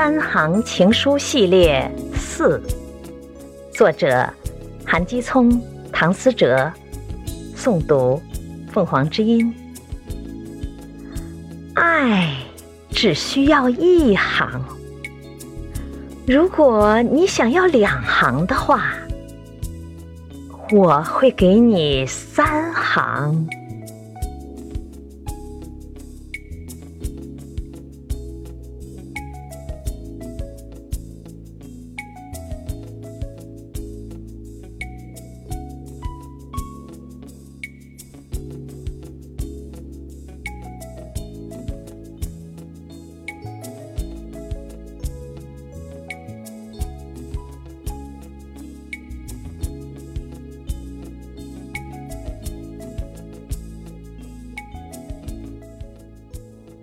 三行情书系列四。作者韩基聪唐思哲诵读凤凰之音。爱只需要一行。如果你想要两行的话我会给你三行。